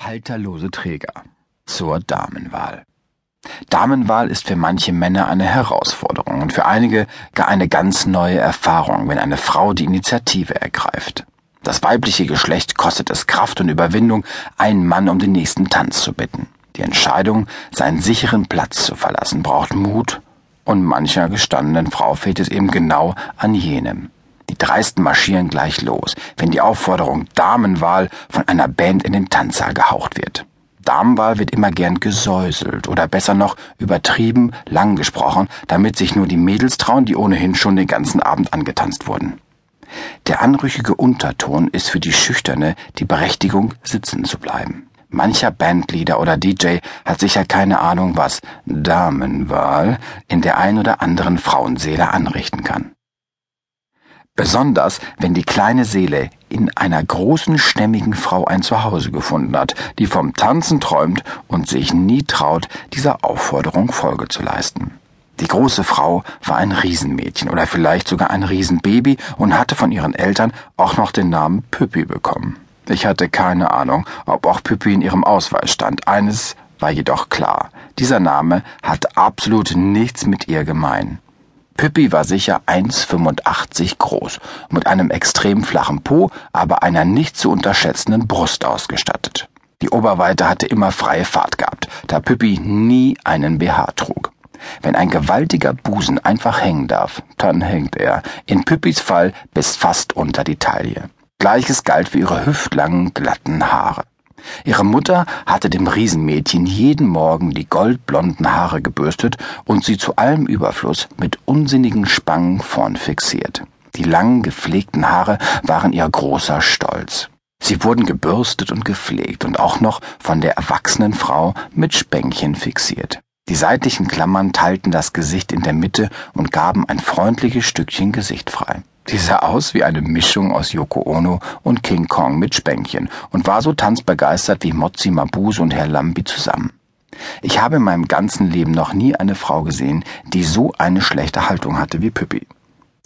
Halterlose Träger zur Damenwahl. Damenwahl ist für manche Männer eine Herausforderung und für einige gar eine ganz neue Erfahrung, wenn eine Frau die Initiative ergreift. Das weibliche Geschlecht kostet es Kraft und Überwindung, einen Mann um den nächsten Tanz zu bitten. Die Entscheidung, seinen sicheren Platz zu verlassen, braucht Mut und mancher gestandenen Frau fehlt es eben genau an jenem. Die Dreisten marschieren gleich los, wenn die Aufforderung Damenwahl von einer Band in den Tanzsaal gehaucht wird. Damenwahl wird immer gern gesäuselt oder besser noch übertrieben lang gesprochen, damit sich nur die Mädels trauen, die ohnehin schon den ganzen Abend angetanzt wurden. Der anrüchige Unterton ist für die Schüchterne die Berechtigung, sitzen zu bleiben. Mancher Bandleader oder DJ hat sicher keine Ahnung, was Damenwahl in der ein oder anderen Frauenseele anrichten kann. Besonders, wenn die kleine Seele in einer großen, stämmigen Frau ein Zuhause gefunden hat, die vom Tanzen träumt und sich nie traut, dieser Aufforderung Folge zu leisten. Die große Frau war ein Riesenmädchen oder vielleicht sogar ein Riesenbaby und hatte von ihren Eltern auch noch den Namen Püppi bekommen. Ich hatte keine Ahnung, ob auch Püppi in ihrem Ausweis stand. Eines war jedoch klar. Dieser Name hat absolut nichts mit ihr gemein. Pippi war sicher 1,85 groß, mit einem extrem flachen Po, aber einer nicht zu unterschätzenden Brust ausgestattet. Die Oberweite hatte immer freie Fahrt gehabt, da Pippi nie einen BH trug. Wenn ein gewaltiger Busen einfach hängen darf, dann hängt er, in Pippis Fall bis fast unter die Taille. Gleiches galt für ihre hüftlangen, glatten Haare. Ihre Mutter hatte dem Riesenmädchen jeden Morgen die goldblonden Haare gebürstet und sie zu allem Überfluss mit unsinnigen Spangen vorn fixiert. Die langen, gepflegten Haare waren ihr großer Stolz. Sie wurden gebürstet und gepflegt und auch noch von der erwachsenen Frau mit Spänkchen fixiert. Die seitlichen Klammern teilten das Gesicht in der Mitte und gaben ein freundliches Stückchen Gesicht frei. Sie sah aus wie eine Mischung aus Yoko Ono und King Kong mit Spänkchen und war so tanzbegeistert wie Mozzi Mabuse und Herr Lambi zusammen. Ich habe in meinem ganzen Leben noch nie eine Frau gesehen, die so eine schlechte Haltung hatte wie Püppi.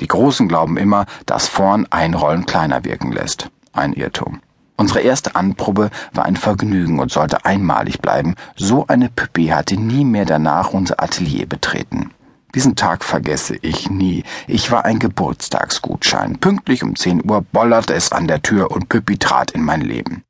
Die Großen glauben immer, dass vorn Einrollen kleiner wirken lässt. Ein Irrtum. Unsere erste Anprobe war ein Vergnügen und sollte einmalig bleiben. So eine Püppi hatte nie mehr danach unser Atelier betreten. Diesen Tag vergesse ich nie. Ich war ein Geburtstagsgutschein. Pünktlich um 10 Uhr bollerte es an der Tür und Püppi trat in mein Leben.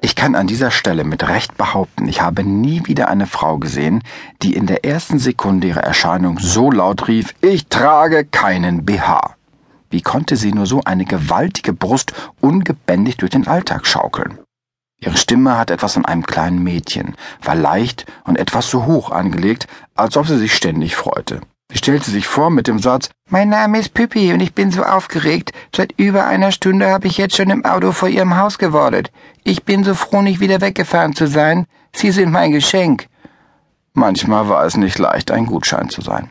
Ich kann an dieser Stelle mit Recht behaupten, ich habe nie wieder eine Frau gesehen, die in der ersten Sekunde ihrer Erscheinung so laut rief, ich trage keinen BH. Wie konnte sie nur so eine gewaltige Brust ungebändigt durch den Alltag schaukeln? Ihre Stimme hat etwas von einem kleinen Mädchen, war leicht und etwas zu hoch angelegt, als ob sie sich ständig freute. Sie stellte sich vor mit dem Satz Mein Name ist Pippi und ich bin so aufgeregt. Seit über einer Stunde habe ich jetzt schon im Auto vor Ihrem Haus gewartet. Ich bin so froh, nicht wieder weggefahren zu sein. Sie sind mein Geschenk. Manchmal war es nicht leicht, ein Gutschein zu sein.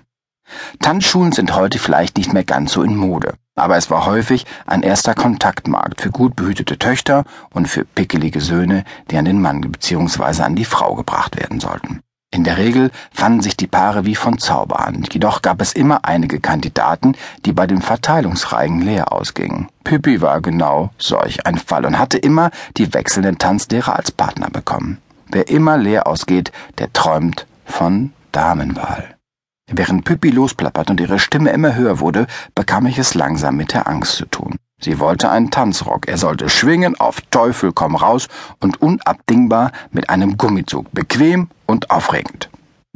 Tanzschulen sind heute vielleicht nicht mehr ganz so in Mode, aber es war häufig ein erster Kontaktmarkt für gut behütete Töchter und für pickelige Söhne, die an den Mann bzw. an die Frau gebracht werden sollten. In der Regel fanden sich die Paare wie von Zauberhand, jedoch gab es immer einige Kandidaten, die bei dem Verteilungsreigen leer ausgingen. Pippi war genau solch ein Fall und hatte immer die wechselnden Tanzlehrer als Partner bekommen. Wer immer leer ausgeht, der träumt von Damenwahl. Während Püppi losplappert und ihre Stimme immer höher wurde, bekam ich es langsam mit der Angst zu tun. Sie wollte einen Tanzrock, er sollte schwingen auf Teufel komm raus und unabdingbar mit einem Gummizug, bequem und aufregend.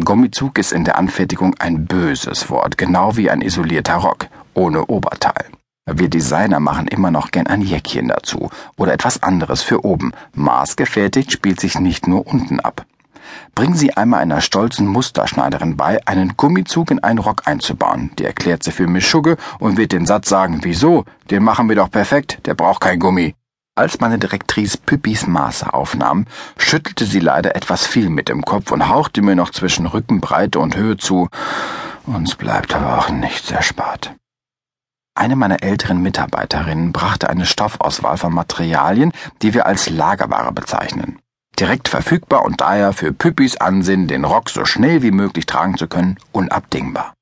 Gummizug ist in der Anfertigung ein böses Wort, genau wie ein isolierter Rock, ohne Oberteil. Wir Designer machen immer noch gern ein Jäckchen dazu oder etwas anderes für oben. Maßgefertigt spielt sich nicht nur unten ab. Bringen Sie einmal einer stolzen Musterschneiderin bei, einen Gummizug in einen Rock einzubauen. Die erklärt sie für Mischugge und wird den Satz sagen, wieso? Den machen wir doch perfekt, der braucht kein Gummi. Als meine Direktrice Püppis Maße aufnahm, schüttelte sie leider etwas viel mit dem Kopf und hauchte mir noch zwischen Rückenbreite und Höhe zu. Uns bleibt aber auch nichts erspart. Eine meiner älteren Mitarbeiterinnen brachte eine Stoffauswahl von Materialien, die wir als Lagerware bezeichnen direkt verfügbar und daher für Püppis Ansinnen, den Rock so schnell wie möglich tragen zu können, unabdingbar.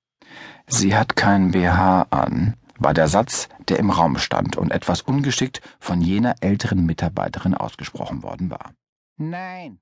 Sie hat keinen BH an, war der Satz, der im Raum stand und etwas ungeschickt von jener älteren Mitarbeiterin ausgesprochen worden war. Nein,